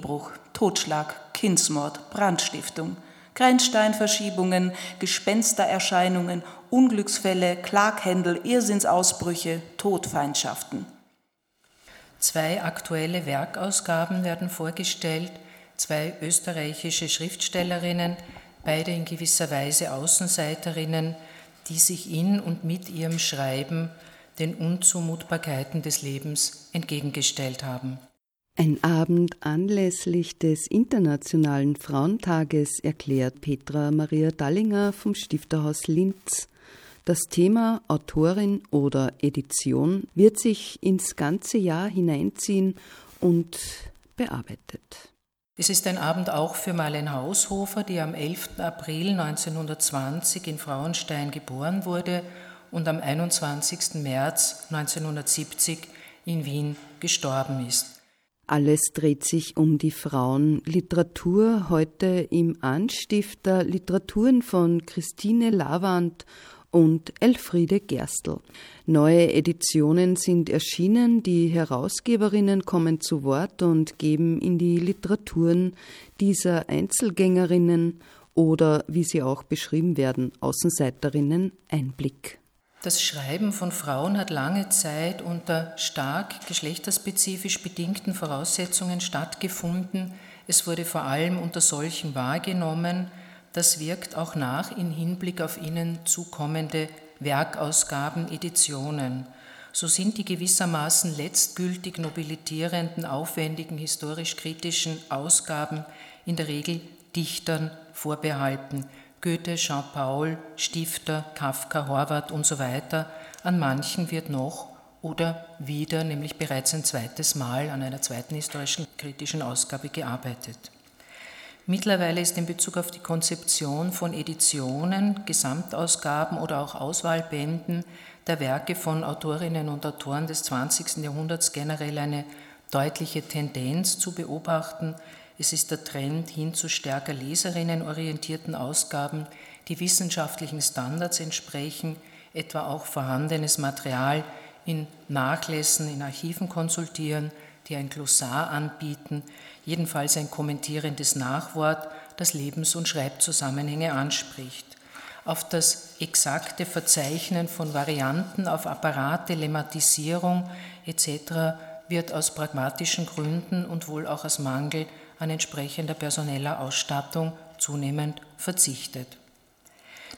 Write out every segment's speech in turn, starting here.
Ehebruch, Totschlag, Kindsmord, Brandstiftung, Grenzsteinverschiebungen, Gespenstererscheinungen, Unglücksfälle, Klaghändel, Irrsinnsausbrüche, Todfeindschaften. Zwei aktuelle Werkausgaben werden vorgestellt, zwei österreichische Schriftstellerinnen, beide in gewisser Weise Außenseiterinnen, die sich in und mit ihrem Schreiben den Unzumutbarkeiten des Lebens entgegengestellt haben. Ein Abend anlässlich des Internationalen Frauentages erklärt Petra Maria Dallinger vom Stifterhaus Linz. Das Thema Autorin oder Edition wird sich ins ganze Jahr hineinziehen und bearbeitet. Es ist ein Abend auch für Marlene Haushofer, die am 11. April 1920 in Frauenstein geboren wurde und am 21. März 1970 in Wien gestorben ist. Alles dreht sich um die Frauen. Literatur heute im Anstifter, Literaturen von Christine Lavand und Elfriede Gerstl. Neue Editionen sind erschienen, die Herausgeberinnen kommen zu Wort und geben in die Literaturen dieser Einzelgängerinnen oder, wie sie auch beschrieben werden, Außenseiterinnen Einblick. Das Schreiben von Frauen hat lange Zeit unter stark geschlechterspezifisch bedingten Voraussetzungen stattgefunden. Es wurde vor allem unter solchen wahrgenommen. Das wirkt auch nach in Hinblick auf ihnen zukommende Werkausgaben, Editionen. So sind die gewissermaßen letztgültig nobilitierenden, aufwendigen, historisch-kritischen Ausgaben in der Regel Dichtern vorbehalten, Goethe, Jean-Paul, Stifter, Kafka, Horvath und so weiter. An manchen wird noch oder wieder, nämlich bereits ein zweites Mal an einer zweiten historischen kritischen Ausgabe gearbeitet. Mittlerweile ist in Bezug auf die Konzeption von Editionen, Gesamtausgaben oder auch Auswahlbänden der Werke von Autorinnen und Autoren des 20. Jahrhunderts generell eine deutliche Tendenz zu beobachten, es ist der Trend hin zu stärker leserinnenorientierten Ausgaben, die wissenschaftlichen Standards entsprechen, etwa auch vorhandenes Material in Nachlässen, in Archiven konsultieren, die ein Glossar anbieten, jedenfalls ein kommentierendes Nachwort, das Lebens- und Schreibzusammenhänge anspricht. Auf das exakte Verzeichnen von Varianten, auf Apparate, Lemmatisierung etc. wird aus pragmatischen Gründen und wohl auch aus Mangel an entsprechender personeller Ausstattung zunehmend verzichtet.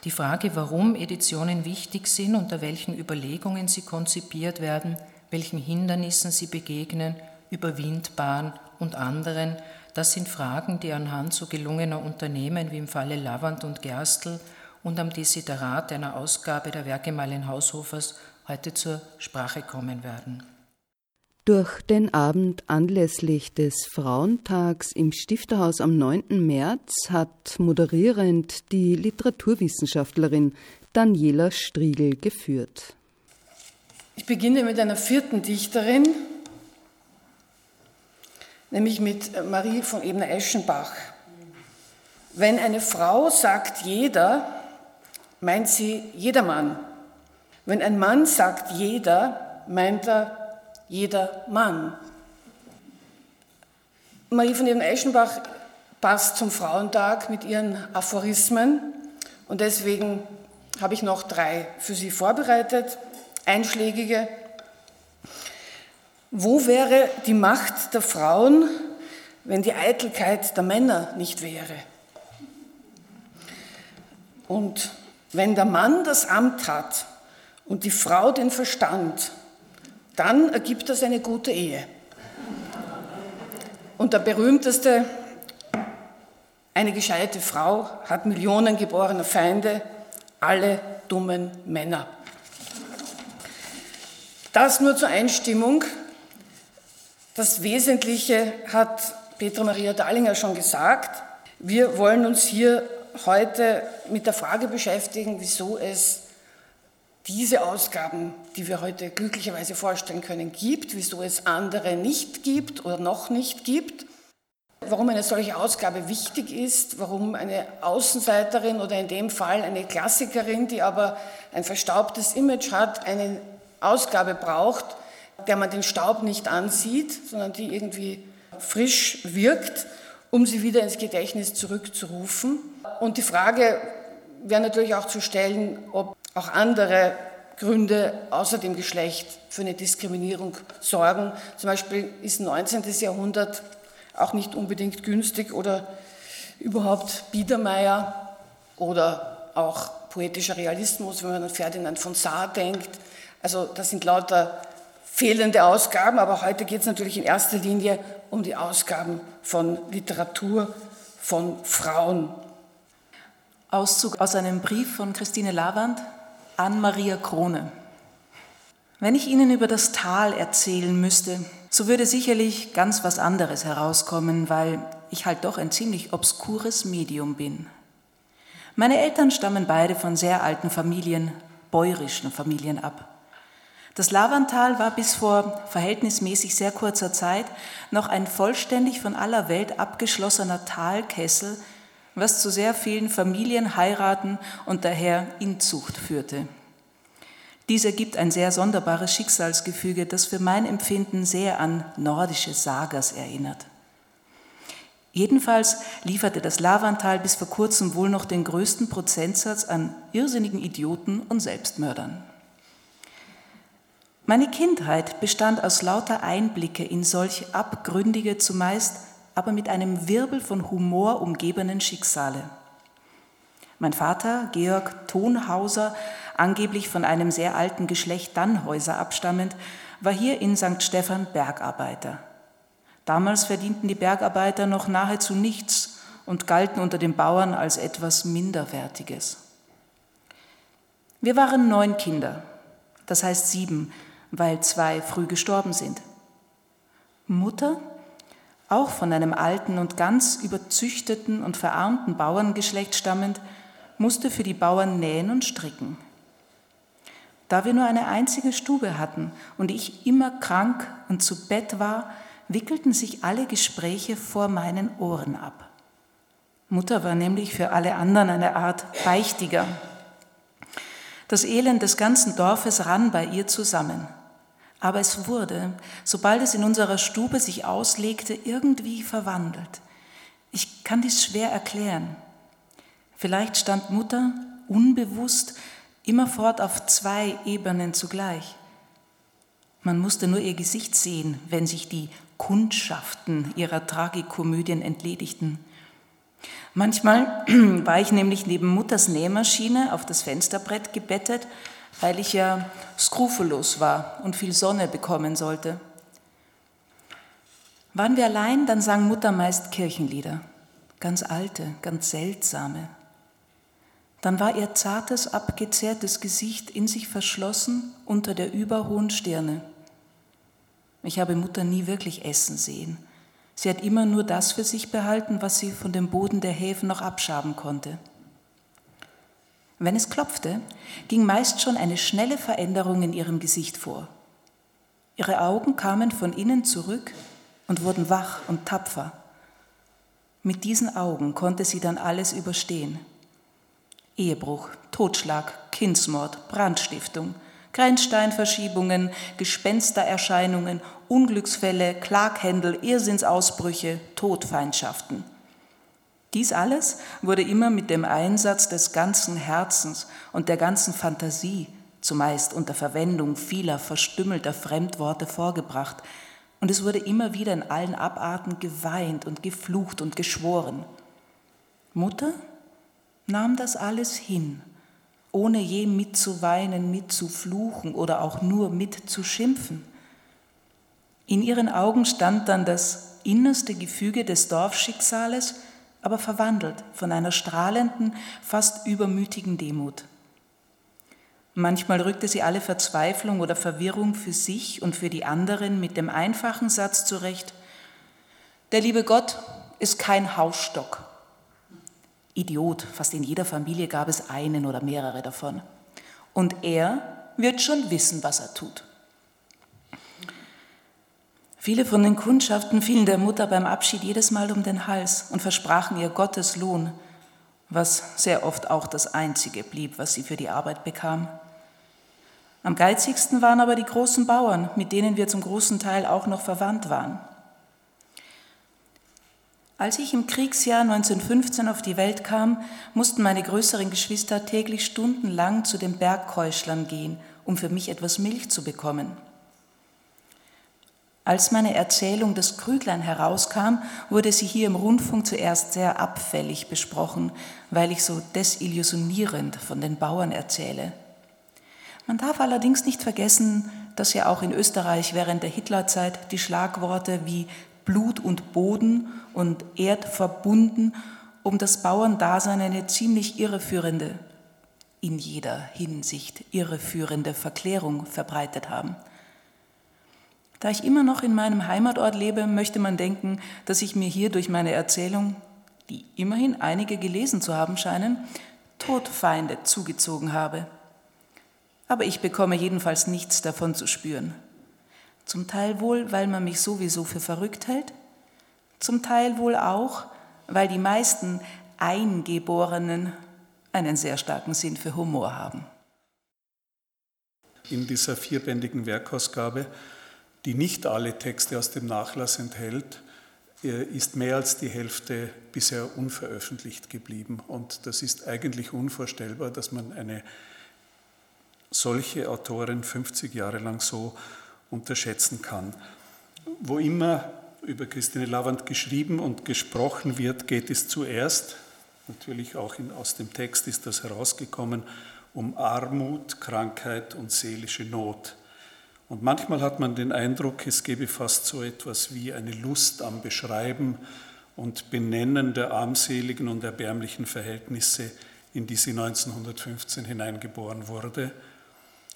Die Frage, warum Editionen wichtig sind, unter welchen Überlegungen sie konzipiert werden, welchen Hindernissen sie begegnen, überwindbaren und anderen, das sind Fragen, die anhand so gelungener Unternehmen wie im Falle Lavand und Gerstl und am Desiderat einer Ausgabe der Werke Marlen Haushofers heute zur Sprache kommen werden. Durch den Abend anlässlich des Frauentags im Stifterhaus am 9. März hat moderierend die Literaturwissenschaftlerin Daniela Striegel geführt. Ich beginne mit einer vierten Dichterin, nämlich mit Marie von Ebner-Eschenbach. Wenn eine Frau sagt jeder, meint sie jedermann. Wenn ein Mann sagt jeder, meint er jeder Mann. Marie von Eben-Eschenbach passt zum Frauentag mit ihren Aphorismen und deswegen habe ich noch drei für Sie vorbereitet, einschlägige. Wo wäre die Macht der Frauen, wenn die Eitelkeit der Männer nicht wäre? Und wenn der Mann das Amt hat und die Frau den Verstand, dann ergibt das eine gute Ehe. Und der berühmteste, eine gescheite Frau hat Millionen geborener Feinde, alle dummen Männer. Das nur zur Einstimmung. Das Wesentliche hat Petra Maria Dahlinger schon gesagt. Wir wollen uns hier heute mit der Frage beschäftigen, wieso es diese Ausgaben, die wir heute glücklicherweise vorstellen können, gibt, wieso es andere nicht gibt oder noch nicht gibt, warum eine solche Ausgabe wichtig ist, warum eine Außenseiterin oder in dem Fall eine Klassikerin, die aber ein verstaubtes Image hat, eine Ausgabe braucht, der man den Staub nicht ansieht, sondern die irgendwie frisch wirkt, um sie wieder ins Gedächtnis zurückzurufen. Und die Frage wäre natürlich auch zu stellen, ob auch andere Gründe außer dem Geschlecht für eine Diskriminierung sorgen. Zum Beispiel ist 19. Jahrhundert auch nicht unbedingt günstig oder überhaupt Biedermeier oder auch poetischer Realismus, wenn man an Ferdinand von Saar denkt. Also das sind lauter fehlende Ausgaben, aber heute geht es natürlich in erster Linie um die Ausgaben von Literatur von Frauen. Auszug aus einem Brief von Christine Lavand an Maria Krone. Wenn ich Ihnen über das Tal erzählen müsste, so würde sicherlich ganz was anderes herauskommen, weil ich halt doch ein ziemlich obskures Medium bin. Meine Eltern stammen beide von sehr alten Familien, bäuerischen Familien ab. Das Lavantal war bis vor verhältnismäßig sehr kurzer Zeit noch ein vollständig von aller Welt abgeschlossener Talkessel was zu sehr vielen Familienheiraten und daher Inzucht führte. Dies ergibt ein sehr sonderbares Schicksalsgefüge, das für mein Empfinden sehr an nordische Sagas erinnert. Jedenfalls lieferte das Lavantal bis vor kurzem wohl noch den größten Prozentsatz an irrsinnigen Idioten und Selbstmördern. Meine Kindheit bestand aus lauter Einblicke in solch abgründige, zumeist aber mit einem Wirbel von Humor umgebenen Schicksale. Mein Vater, Georg Thonhauser, angeblich von einem sehr alten Geschlecht Dannhäuser abstammend, war hier in St. Stephan Bergarbeiter. Damals verdienten die Bergarbeiter noch nahezu nichts und galten unter den Bauern als etwas Minderwertiges. Wir waren neun Kinder, das heißt sieben, weil zwei früh gestorben sind. Mutter auch von einem alten und ganz überzüchteten und verarmten Bauerngeschlecht stammend, musste für die Bauern nähen und stricken. Da wir nur eine einzige Stube hatten und ich immer krank und zu Bett war, wickelten sich alle Gespräche vor meinen Ohren ab. Mutter war nämlich für alle anderen eine Art Beichtiger. Das Elend des ganzen Dorfes rann bei ihr zusammen. Aber es wurde, sobald es in unserer Stube sich auslegte, irgendwie verwandelt. Ich kann dies schwer erklären. Vielleicht stand Mutter unbewusst immerfort auf zwei Ebenen zugleich. Man musste nur ihr Gesicht sehen, wenn sich die Kundschaften ihrer Tragikomödien entledigten. Manchmal war ich nämlich neben Mutters Nähmaschine auf das Fensterbrett gebettet weil ich ja skrupellos war und viel Sonne bekommen sollte. Waren wir allein, dann sang Mutter meist Kirchenlieder, ganz alte, ganz seltsame. Dann war ihr zartes, abgezehrtes Gesicht in sich verschlossen unter der überhohen Stirne. Ich habe Mutter nie wirklich essen sehen. Sie hat immer nur das für sich behalten, was sie von dem Boden der Häfen noch abschaben konnte. Wenn es klopfte, ging meist schon eine schnelle Veränderung in ihrem Gesicht vor. Ihre Augen kamen von innen zurück und wurden wach und tapfer. Mit diesen Augen konnte sie dann alles überstehen. Ehebruch, Totschlag, Kindsmord, Brandstiftung, Grenzsteinverschiebungen, Gespenstererscheinungen, Unglücksfälle, Klaghändel, Irrsinnsausbrüche, Todfeindschaften. Dies alles wurde immer mit dem Einsatz des ganzen Herzens und der ganzen Fantasie, zumeist unter Verwendung vieler verstümmelter Fremdworte vorgebracht, und es wurde immer wieder in allen Abarten geweint und geflucht und geschworen. Mutter nahm das alles hin, ohne je mitzuweinen, mitzufluchen oder auch nur mitzuschimpfen. In ihren Augen stand dann das innerste Gefüge des Dorfschicksales, aber verwandelt von einer strahlenden, fast übermütigen Demut. Manchmal rückte sie alle Verzweiflung oder Verwirrung für sich und für die anderen mit dem einfachen Satz zurecht, der liebe Gott ist kein Hausstock. Idiot, fast in jeder Familie gab es einen oder mehrere davon. Und er wird schon wissen, was er tut. Viele von den Kundschaften fielen der Mutter beim Abschied jedes Mal um den Hals und versprachen ihr Gottes Lohn, was sehr oft auch das Einzige blieb, was sie für die Arbeit bekam. Am geizigsten waren aber die großen Bauern, mit denen wir zum großen Teil auch noch verwandt waren. Als ich im Kriegsjahr 1915 auf die Welt kam, mussten meine größeren Geschwister täglich stundenlang zu den Bergkeuschlern gehen, um für mich etwas Milch zu bekommen. Als meine Erzählung Das Krüglein herauskam, wurde sie hier im Rundfunk zuerst sehr abfällig besprochen, weil ich so desillusionierend von den Bauern erzähle. Man darf allerdings nicht vergessen, dass ja auch in Österreich während der Hitlerzeit die Schlagworte wie Blut und Boden und erdverbunden um das Bauerndasein eine ziemlich irreführende, in jeder Hinsicht irreführende Verklärung verbreitet haben. Da ich immer noch in meinem Heimatort lebe, möchte man denken, dass ich mir hier durch meine Erzählung, die immerhin einige gelesen zu haben scheinen, Todfeinde zugezogen habe aber ich bekomme jedenfalls nichts davon zu spüren. Zum Teil wohl, weil man mich sowieso für verrückt hält, zum Teil wohl auch, weil die meisten Eingeborenen einen sehr starken Sinn für Humor haben. In dieser vierbändigen Werkausgabe, die nicht alle Texte aus dem Nachlass enthält, äh, ist mehr als die Hälfte bisher unveröffentlicht geblieben. Und das ist eigentlich unvorstellbar, dass man eine solche Autorin 50 Jahre lang so unterschätzen kann. Wo immer über Christine Lavand geschrieben und gesprochen wird, geht es zuerst, natürlich auch in, aus dem Text ist das herausgekommen, um Armut, Krankheit und seelische Not. Und manchmal hat man den Eindruck, es gebe fast so etwas wie eine Lust am Beschreiben und Benennen der armseligen und erbärmlichen Verhältnisse, in die sie 1915 hineingeboren wurde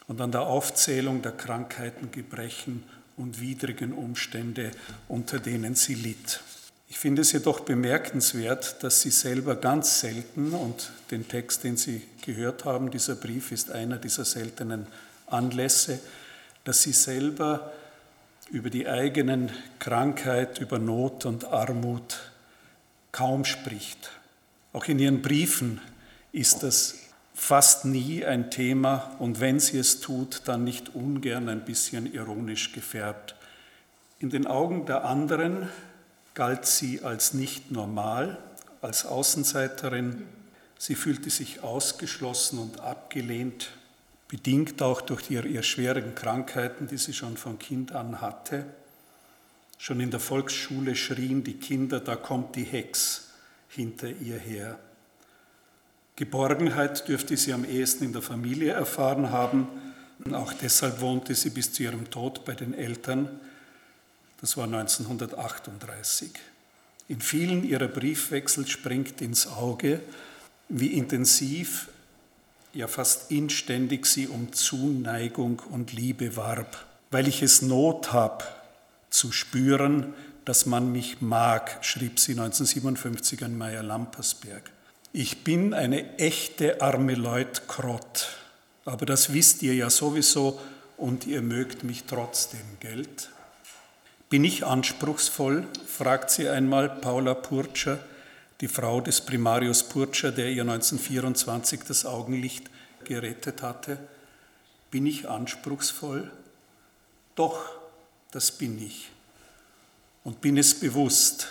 und an der Aufzählung der Krankheiten, Gebrechen und widrigen Umstände, unter denen sie litt. Ich finde es jedoch bemerkenswert, dass sie selber ganz selten, und den Text, den Sie gehört haben, dieser Brief ist einer dieser seltenen Anlässe, dass sie selber über die eigenen Krankheit, über Not und Armut kaum spricht. Auch in ihren Briefen ist das fast nie ein Thema und wenn sie es tut, dann nicht ungern ein bisschen ironisch gefärbt. In den Augen der anderen galt sie als nicht normal, als Außenseiterin. Sie fühlte sich ausgeschlossen und abgelehnt, bedingt auch durch ihre, ihre schweren Krankheiten, die sie schon von Kind an hatte. Schon in der Volksschule schrien die Kinder, da kommt die Hex hinter ihr her. Geborgenheit dürfte sie am ehesten in der Familie erfahren haben. Auch deshalb wohnte sie bis zu ihrem Tod bei den Eltern. Das war 1938. In vielen ihrer Briefwechsel springt ins Auge, wie intensiv, ja fast inständig sie um Zuneigung und Liebe warb. Weil ich es Not hab, zu spüren, dass man mich mag, schrieb sie 1957 an Meyer Lampersberg. Ich bin eine echte arme Leut Krott, aber das wisst ihr ja sowieso und ihr mögt mich trotzdem, Geld. Bin ich anspruchsvoll? fragt sie einmal Paula Purcher, die Frau des Primarius Purcher, der ihr 1924 das Augenlicht gerettet hatte. Bin ich anspruchsvoll? Doch, das bin ich. Und bin es bewusst,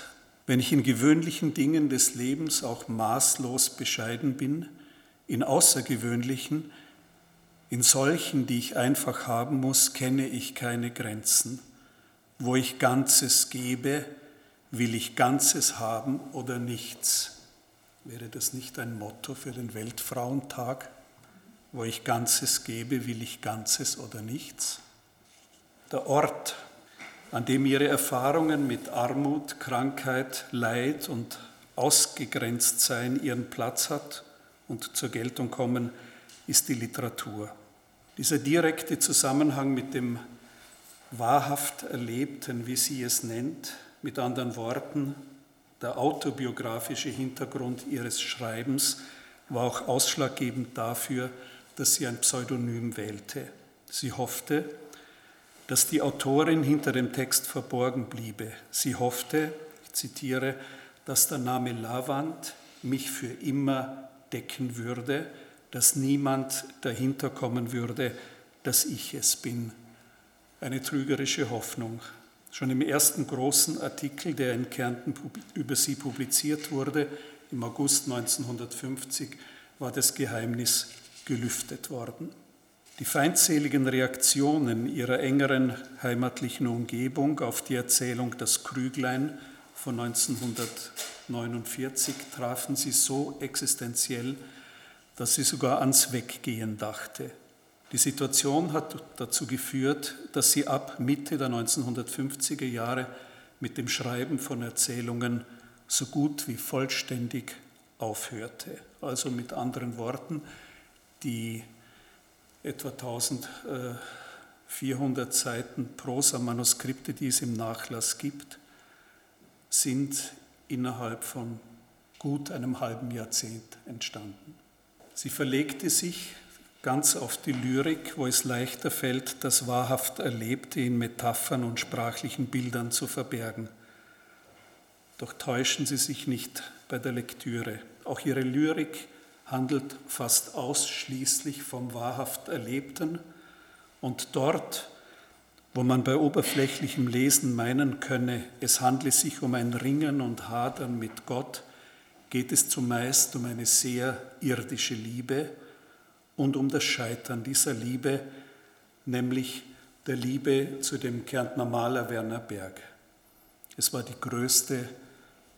wenn ich in gewöhnlichen Dingen des Lebens auch maßlos bescheiden bin, in außergewöhnlichen, in solchen, die ich einfach haben muss, kenne ich keine Grenzen. Wo ich Ganzes gebe, will ich Ganzes haben oder nichts. Wäre das nicht ein Motto für den Weltfrauentag? Wo ich Ganzes gebe, will ich Ganzes oder nichts? Der Ort, an dem ihre Erfahrungen mit Armut, Krankheit, Leid und Ausgegrenztsein ihren Platz hat und zur Geltung kommen, ist die Literatur. Dieser direkte Zusammenhang mit dem wahrhaft Erlebten, wie sie es nennt, mit anderen Worten, der autobiografische Hintergrund ihres Schreibens war auch ausschlaggebend dafür, dass sie ein Pseudonym wählte. Sie hoffte, dass die Autorin hinter dem Text verborgen bliebe. Sie hoffte, ich zitiere, dass der Name Lavand mich für immer decken würde, dass niemand dahinter kommen würde, dass ich es bin. Eine trügerische Hoffnung. Schon im ersten großen Artikel, der in Kärnten über sie publiziert wurde, im August 1950, war das Geheimnis gelüftet worden. Die feindseligen Reaktionen ihrer engeren heimatlichen Umgebung auf die Erzählung Das Krüglein von 1949 trafen sie so existenziell, dass sie sogar ans Weggehen dachte. Die Situation hat dazu geführt, dass sie ab Mitte der 1950er Jahre mit dem Schreiben von Erzählungen so gut wie vollständig aufhörte. Also mit anderen Worten, die etwa 1400 Seiten Prosa-Manuskripte, die es im Nachlass gibt, sind innerhalb von gut einem halben Jahrzehnt entstanden. Sie verlegte sich ganz auf die Lyrik, wo es leichter fällt, das wahrhaft Erlebte in Metaphern und sprachlichen Bildern zu verbergen. Doch täuschen Sie sich nicht bei der Lektüre. Auch Ihre Lyrik handelt fast ausschließlich vom wahrhaft Erlebten und dort, wo man bei oberflächlichem Lesen meinen könne, es handle sich um ein Ringen und Hadern mit Gott, geht es zumeist um eine sehr irdische Liebe und um das Scheitern dieser Liebe, nämlich der Liebe zu dem Kärntner Maler Werner Berg. Es war die größte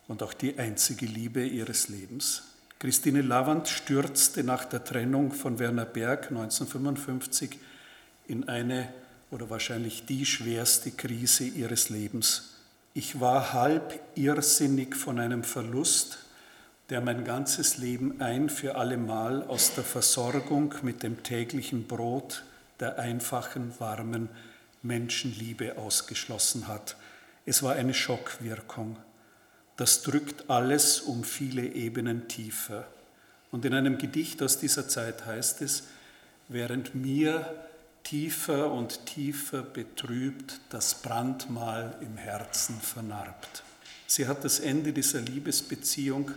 und auch die einzige Liebe ihres Lebens. Christine Lavand stürzte nach der Trennung von Werner Berg 1955 in eine oder wahrscheinlich die schwerste Krise ihres Lebens. Ich war halb irrsinnig von einem Verlust, der mein ganzes Leben ein für allemal aus der Versorgung mit dem täglichen Brot der einfachen, warmen Menschenliebe ausgeschlossen hat. Es war eine Schockwirkung das drückt alles um viele Ebenen tiefer. Und in einem Gedicht aus dieser Zeit heißt es, während mir tiefer und tiefer betrübt das Brandmal im Herzen vernarbt. Sie hat das Ende dieser Liebesbeziehung,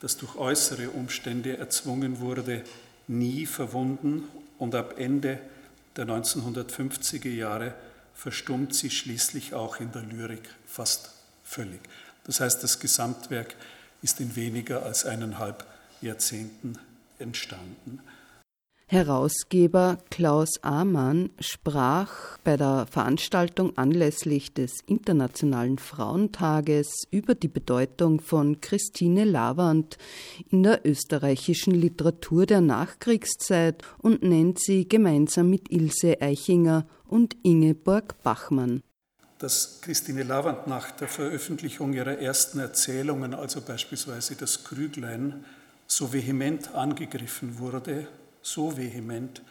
das durch äußere Umstände erzwungen wurde, nie verwunden und ab Ende der 1950er Jahre verstummt sie schließlich auch in der Lyrik fast völlig. Das heißt, das Gesamtwerk ist in weniger als eineinhalb Jahrzehnten entstanden. Herausgeber Klaus Amann sprach bei der Veranstaltung anlässlich des Internationalen Frauentages über die Bedeutung von Christine Lavand in der österreichischen Literatur der Nachkriegszeit und nennt sie gemeinsam mit Ilse Eichinger und Ingeborg Bachmann. Dass Christine Lavand nach der Veröffentlichung ihrer ersten Erzählungen, also beispielsweise das Krüglein, so vehement angegriffen wurde, so vehement,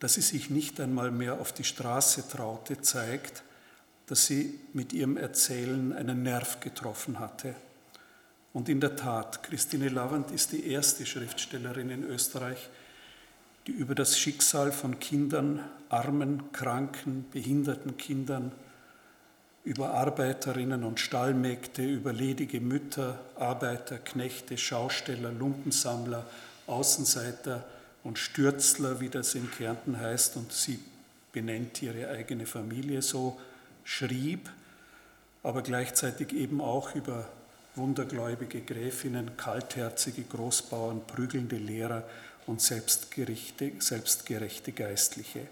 dass sie sich nicht einmal mehr auf die Straße traute, zeigt, dass sie mit ihrem Erzählen einen Nerv getroffen hatte. Und in der Tat, Christine Lavand ist die erste Schriftstellerin in Österreich, die über das Schicksal von Kindern, armen, kranken, behinderten Kindern, über Arbeiterinnen und Stallmägde, über ledige Mütter, Arbeiter, Knechte, Schausteller, Lumpensammler, Außenseiter und Stürzler, wie das in Kärnten heißt, und sie benennt ihre eigene Familie so, schrieb, aber gleichzeitig eben auch über wundergläubige Gräfinnen, kaltherzige Großbauern, prügelnde Lehrer und selbstgerechte, Geistliche.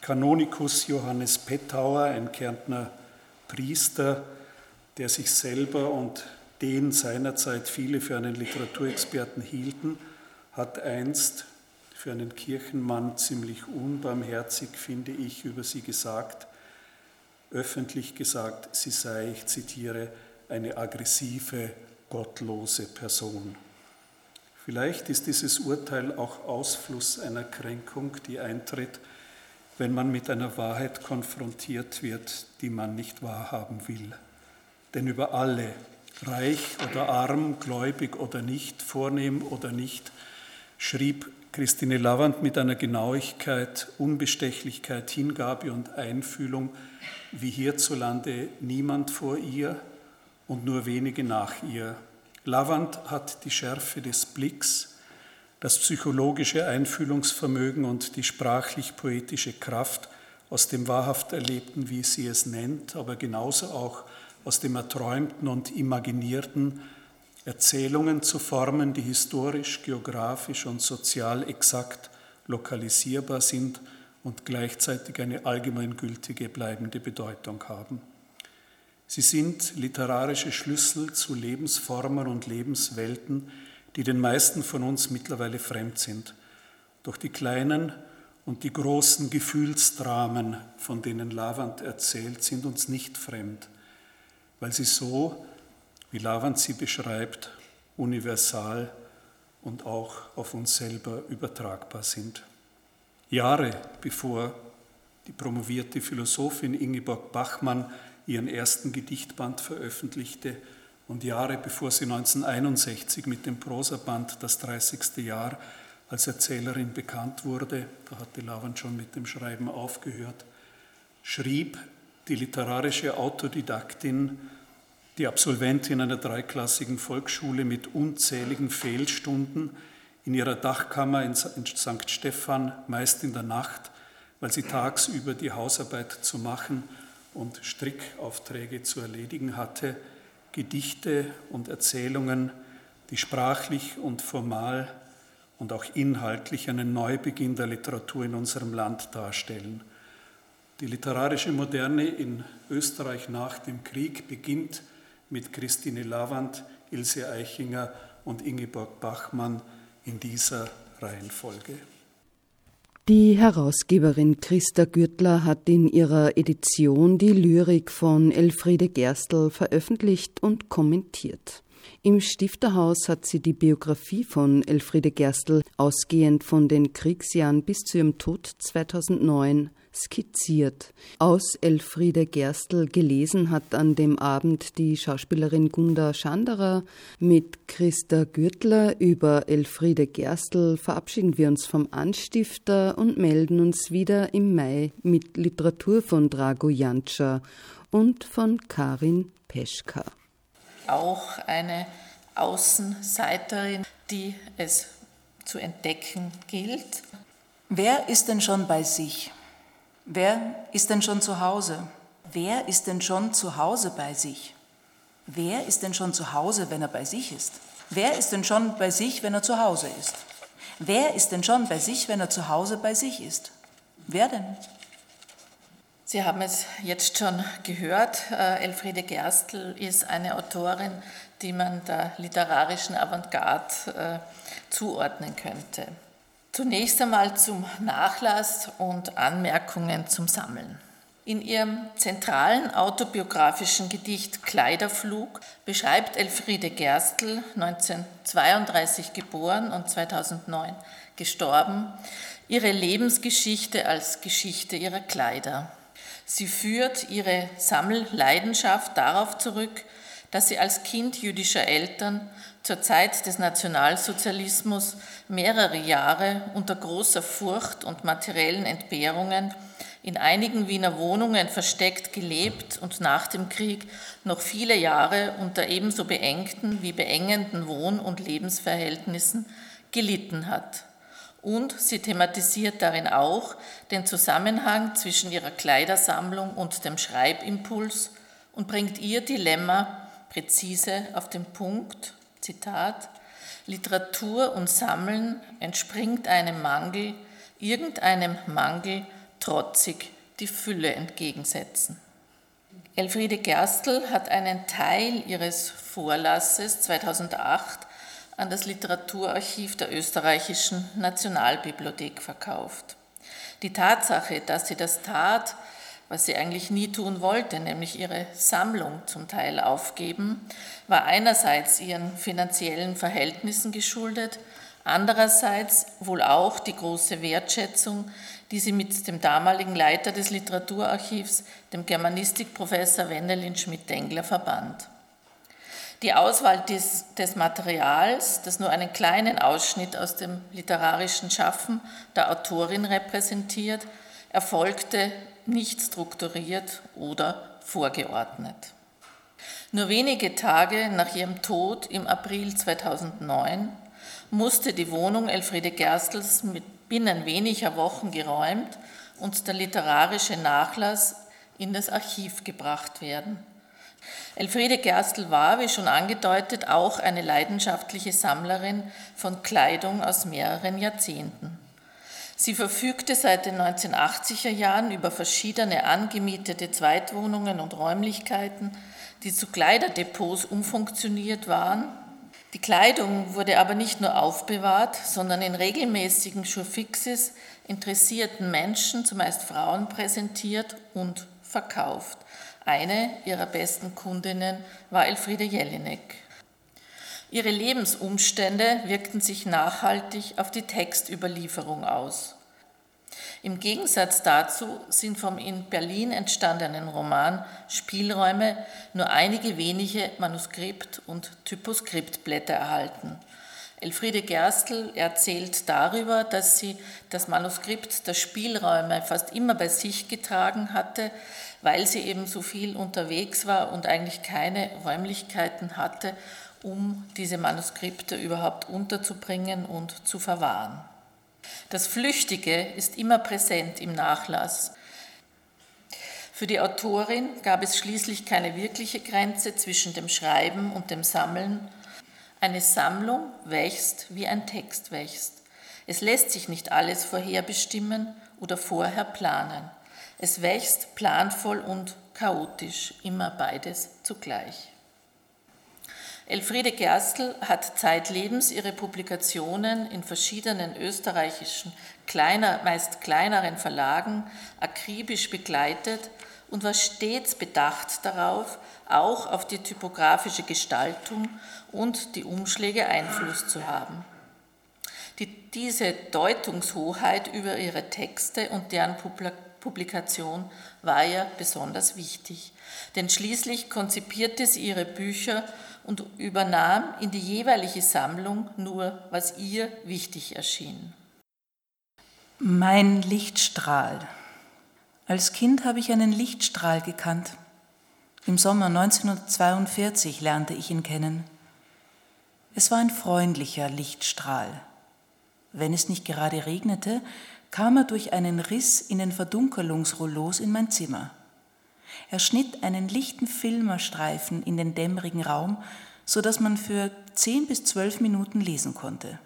Kanonikus Johannes Pettauer, ein Kärntner Priester, der sich selber und den seinerzeit viele für einen Literaturexperten hielten, hat einst für einen Kirchenmann ziemlich unbarmherzig, finde ich, über sie gesagt, öffentlich gesagt, sie sei, ich zitiere, eine aggressive, gottlose Person. Vielleicht ist dieses Urteil auch Ausfluss einer Kränkung, die eintritt, wenn man mit einer Wahrheit konfrontiert wird, die man nicht wahrhaben will. Denn über alle, reich oder arm, gläubig oder nicht, vornehm oder nicht, schrieb Christine Lavand mit einer Genauigkeit, Unbestechlichkeit, Hingabe und Einfühlung, wie hierzulande niemand vor ihr und nur wenige nach ihr. Lavand hat die Schärfe des Blicks, das psychologische Einfühlungsvermögen und die sprachlich-poetische Kraft aus dem wahrhaft Erlebten, wie sie es nennt, aber genauso auch aus dem Erträumten und Imaginierten, Erzählungen zu formen, die historisch, geografisch und sozial exakt lokalisierbar sind und gleichzeitig eine allgemeingültige bleibende Bedeutung haben. Sie sind literarische Schlüssel zu Lebensformen und Lebenswelten, die den meisten von uns mittlerweile fremd sind. Doch die kleinen und die großen Gefühlsdramen, von denen Lavand erzählt, sind uns nicht fremd, weil sie so wie Lavand sie beschreibt, universal und auch auf uns selber übertragbar sind. Jahre bevor die promovierte Philosophin Ingeborg Bachmann ihren ersten Gedichtband veröffentlichte und Jahre bevor sie 1961 mit dem Prosaband Das 30. Jahr als Erzählerin bekannt wurde, da hatte Lavand schon mit dem Schreiben aufgehört, schrieb die literarische Autodidaktin die Absolventin einer dreiklassigen Volksschule mit unzähligen Fehlstunden in ihrer Dachkammer in St. Stephan, meist in der Nacht, weil sie tagsüber die Hausarbeit zu machen und Strickaufträge zu erledigen hatte, Gedichte und Erzählungen, die sprachlich und formal und auch inhaltlich einen Neubeginn der Literatur in unserem Land darstellen. Die literarische Moderne in Österreich nach dem Krieg beginnt mit Christine Lavand, Ilse Eichinger und Ingeborg Bachmann in dieser Reihenfolge. Die Herausgeberin Christa Gürtler hat in ihrer Edition die Lyrik von Elfriede Gerstl veröffentlicht und kommentiert. Im Stifterhaus hat sie die Biografie von Elfriede Gerstl ausgehend von den Kriegsjahren bis zu ihrem Tod 2009 skizziert. Aus Elfriede Gerstl gelesen hat an dem Abend die Schauspielerin Gunda Schanderer. Mit Christa Gürtler über Elfriede Gerstl verabschieden wir uns vom Anstifter und melden uns wieder im Mai mit Literatur von Drago Jantscha und von Karin Peschka. Auch eine Außenseiterin, die es zu entdecken gilt. Wer ist denn schon bei sich? Wer ist denn schon zu Hause? Wer ist denn schon zu Hause bei sich? Wer ist denn schon zu Hause, wenn er bei sich ist? Wer ist denn schon bei sich, wenn er zu Hause ist? Wer ist denn schon bei sich, wenn er zu Hause bei sich ist? Wer denn? Sie haben es jetzt schon gehört, äh, Elfriede Gerstl ist eine Autorin, die man der literarischen Avantgarde äh, zuordnen könnte. Zunächst einmal zum Nachlass und Anmerkungen zum Sammeln. In ihrem zentralen autobiografischen Gedicht Kleiderflug beschreibt Elfriede Gerstl, 1932 geboren und 2009 gestorben, ihre Lebensgeschichte als Geschichte ihrer Kleider. Sie führt ihre Sammelleidenschaft darauf zurück, dass sie als Kind jüdischer Eltern zur Zeit des Nationalsozialismus mehrere Jahre unter großer Furcht und materiellen Entbehrungen in einigen Wiener Wohnungen versteckt gelebt und nach dem Krieg noch viele Jahre unter ebenso beengten wie beengenden Wohn- und Lebensverhältnissen gelitten hat. Und sie thematisiert darin auch den Zusammenhang zwischen ihrer Kleidersammlung und dem Schreibimpuls und bringt ihr Dilemma präzise auf den Punkt Zitat, Literatur und Sammeln entspringt einem Mangel, irgendeinem Mangel trotzig die Fülle entgegensetzen. Elfriede Gerstl hat einen Teil ihres Vorlasses 2008 an das Literaturarchiv der österreichischen Nationalbibliothek verkauft. Die Tatsache, dass sie das tat, was sie eigentlich nie tun wollte, nämlich ihre Sammlung zum Teil aufgeben, war einerseits ihren finanziellen Verhältnissen geschuldet, Andererseits wohl auch die große Wertschätzung, die sie mit dem damaligen Leiter des Literaturarchivs, dem Germanistikprofessor Wendelin Schmidt-Dengler, verband. Die Auswahl des, des, Materials, das nur einen kleinen Ausschnitt aus dem literarischen Schaffen der Autorin repräsentiert, erfolgte nicht strukturiert oder vorgeordnet. Nur wenige Tage nach ihrem Tod im April 2009 musste die Wohnung Elfriede Gerstels mit binnen weniger Wochen geräumt und der literarische Nachlass in das Archiv gebracht werden. Elfriede Gerstl war, wie schon angedeutet, auch eine leidenschaftliche Sammlerin von Kleidung aus mehreren Jahrzehnten. Sie verfügte seit den 1980er Jahren über verschiedene angemietete Zweitwohnungen und Räumlichkeiten, die zu Kleiderdepots umfunktioniert waren. Die Kleidung wurde aber nicht nur aufbewahrt, sondern in regelmäßigen Showfixes interessierten Menschen, zumeist Frauen, präsentiert und verkauft. Eine ihrer besten Kundinnen war Elfriede Jelinek. Ihre Lebensumstände wirkten sich nachhaltig auf die Textüberlieferung aus. Im Gegensatz dazu sind vom in Berlin entstandenen Roman Spielräume nur einige wenige Manuskript- und Typoskriptblätter erhalten. Elfriede Gerstl erzählt darüber, dass sie das Manuskript der Spielräume fast immer bei sich getragen hatte, weil sie eben so viel unterwegs war und eigentlich keine Räumlichkeiten hatte, um diese Manuskripte überhaupt unterzubringen und zu verwahren. Das Flüchtige ist immer präsent im Nachlass. Für die Autorin gab es schließlich keine wirkliche Grenze zwischen dem Schreiben und dem Sammeln. Eine Sammlung wächst, wie ein Text wächst. Es lässt sich nicht alles vorherbestimmen oder vorher planen. Es wächst planvoll und chaotisch, immer beides zugleich. Elfriede Gerstl hat zeitlebens ihre Publikationen in verschiedenen österreichischen, kleiner, meist kleineren Verlagen akribisch begleitet und war stets bedacht darauf, auch auf die typografische Gestaltung und die Umschläge Einfluss zu haben. Die, diese Deutungshoheit über ihre Texte und deren Publikation war ihr besonders wichtig, denn schließlich konzipierte sie ihre Bücher und übernahm in die jeweilige Sammlung nur, was ihr wichtig erschien. Mein Lichtstrahl. Als Kind habe ich einen Lichtstrahl gekannt. Im Sommer 1942 lernte ich ihn kennen. Es war ein freundlicher Lichtstrahl. Wenn es nicht gerade regnete, kam er durch einen Riss in den Verdunkelungsrollos in mein Zimmer. Er schnitt einen lichten Filmerstreifen in den dämmerigen Raum, so dass man für zehn bis zwölf Minuten lesen konnte.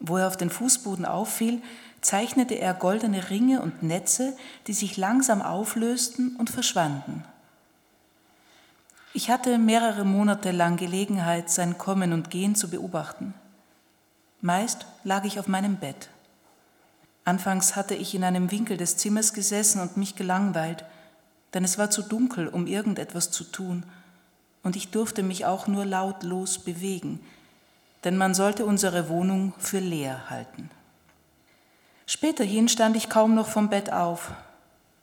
Wo er auf den Fußboden auffiel, zeichnete er goldene Ringe und Netze, die sich langsam auflösten und verschwanden. Ich hatte mehrere Monate lang Gelegenheit, sein Kommen und Gehen zu beobachten. Meist lag ich auf meinem Bett. Anfangs hatte ich in einem Winkel des Zimmers gesessen und mich gelangweilt, denn es war zu dunkel, um irgendetwas zu tun, und ich durfte mich auch nur lautlos bewegen, denn man sollte unsere Wohnung für leer halten. Späterhin stand ich kaum noch vom Bett auf,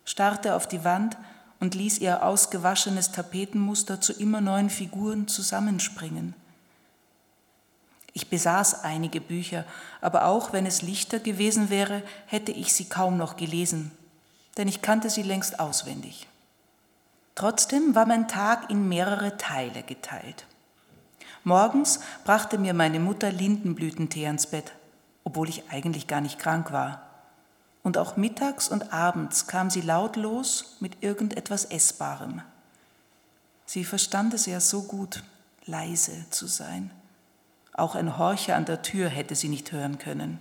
starrte auf die Wand und ließ ihr ausgewaschenes Tapetenmuster zu immer neuen Figuren zusammenspringen. Ich besaß einige Bücher, aber auch wenn es lichter gewesen wäre, hätte ich sie kaum noch gelesen, denn ich kannte sie längst auswendig. Trotzdem war mein Tag in mehrere Teile geteilt. Morgens brachte mir meine Mutter Lindenblütentee ans Bett, obwohl ich eigentlich gar nicht krank war. Und auch mittags und abends kam sie lautlos mit irgendetwas Essbarem. Sie verstand es ja so gut, leise zu sein. Auch ein Horcher an der Tür hätte sie nicht hören können.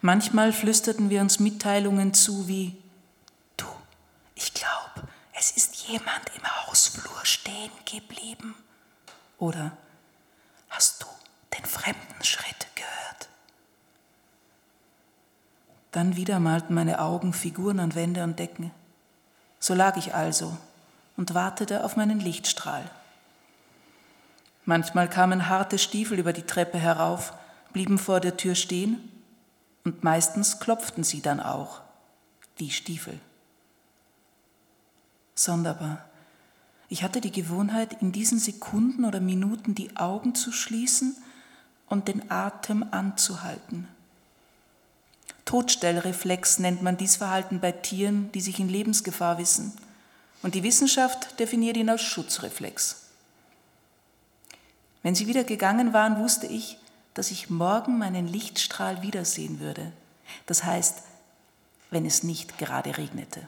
Manchmal flüsterten wir uns Mitteilungen zu wie, du, ich glaube, es ist jemand im Hausflur stehen geblieben? Oder hast du den fremden Schritt gehört? Dann wieder malten meine Augen Figuren an Wände und Decken. So lag ich also und wartete auf meinen Lichtstrahl. Manchmal kamen harte Stiefel über die Treppe herauf, blieben vor der Tür stehen und meistens klopften sie dann auch, die Stiefel. Sonderbar. Ich hatte die Gewohnheit, in diesen Sekunden oder Minuten die Augen zu schließen und den Atem anzuhalten. Todstellreflex nennt man dies Verhalten bei Tieren, die sich in Lebensgefahr wissen. Und die Wissenschaft definiert ihn als Schutzreflex. Wenn sie wieder gegangen waren, wusste ich, dass ich morgen meinen Lichtstrahl wiedersehen würde. Das heißt, wenn es nicht gerade regnete.